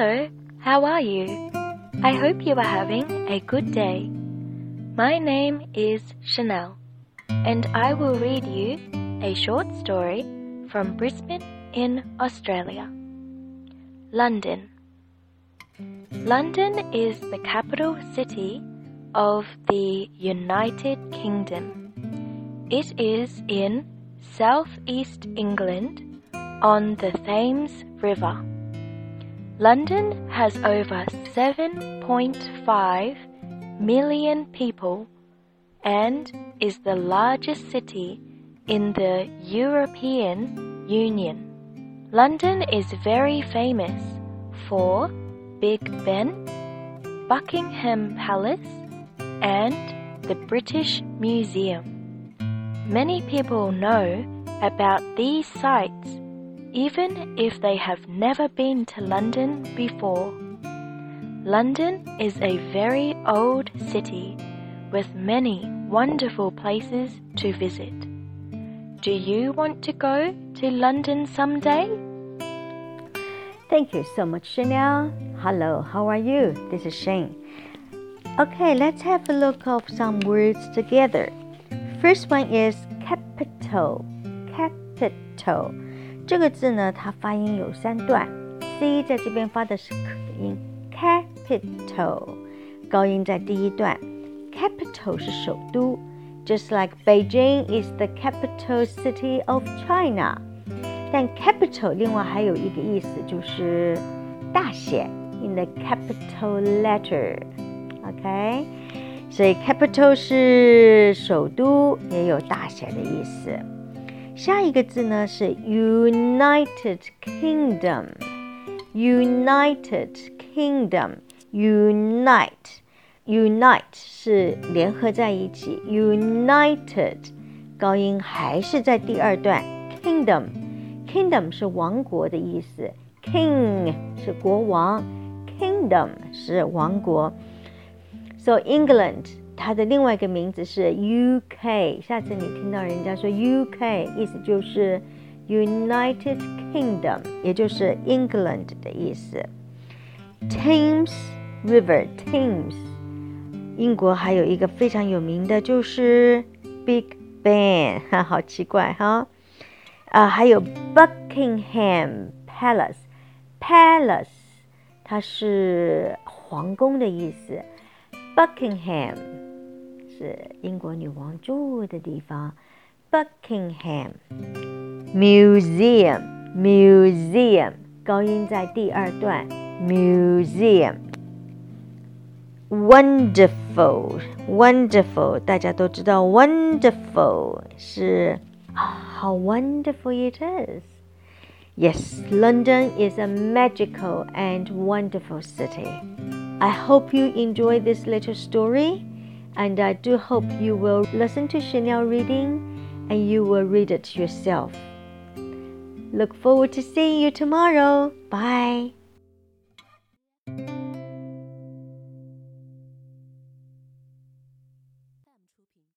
Hello, how are you? I hope you are having a good day. My name is Chanel, and I will read you a short story from Brisbane in Australia. London. London is the capital city of the United Kingdom. It is in southeast England on the Thames River. London has over 7.5 million people and is the largest city in the European Union. London is very famous for Big Ben, Buckingham Palace, and the British Museum. Many people know about these sights even if they have never been to London before. London is a very old city with many wonderful places to visit. Do you want to go to London someday? Thank you so much, Chanel. Hello, how are you? This is Shane. Okay, let's have a look of some words together. First one is capital. Capital 这个字呢，它发音有三段，c 在这边发的是可音，capital，高音在第一段，capital 是首都，just like Beijing is the capital city of China。但 capital 另外还有一个意思就是大写，in the capital letter，OK，所以 capital 是首都，也有大写的意思。下一个字呢是 United Kingdom。United Kingdom unite unite 是联合在一起，United 高音还是在第二段，Kingdom Kingdom 是王国的意思，King 是国王，Kingdom 是王国。So England 它的另外一个名字是 UK。下次你听到人家说 UK，意思就是 United Kingdom，也就是 England 的意思。Thames River，Thames。英国还有一个非常有名的就是 Big Ben，哈，好奇怪哈。啊，还有 Buckingham Palace，Palace，它是皇宫的意思。Buckingham。是英国女王住的地方，Buckingham Museum Museum 高音在第二段，Museum Wonderful Wonderful 大家都知道，Wonderful 是啊，How wonderful it is! Yes, London is a magical and wonderful city. I hope you enjoy this little story and I do hope you will listen to Chanel reading and you will read it yourself. Look forward to seeing you tomorrow. Bye.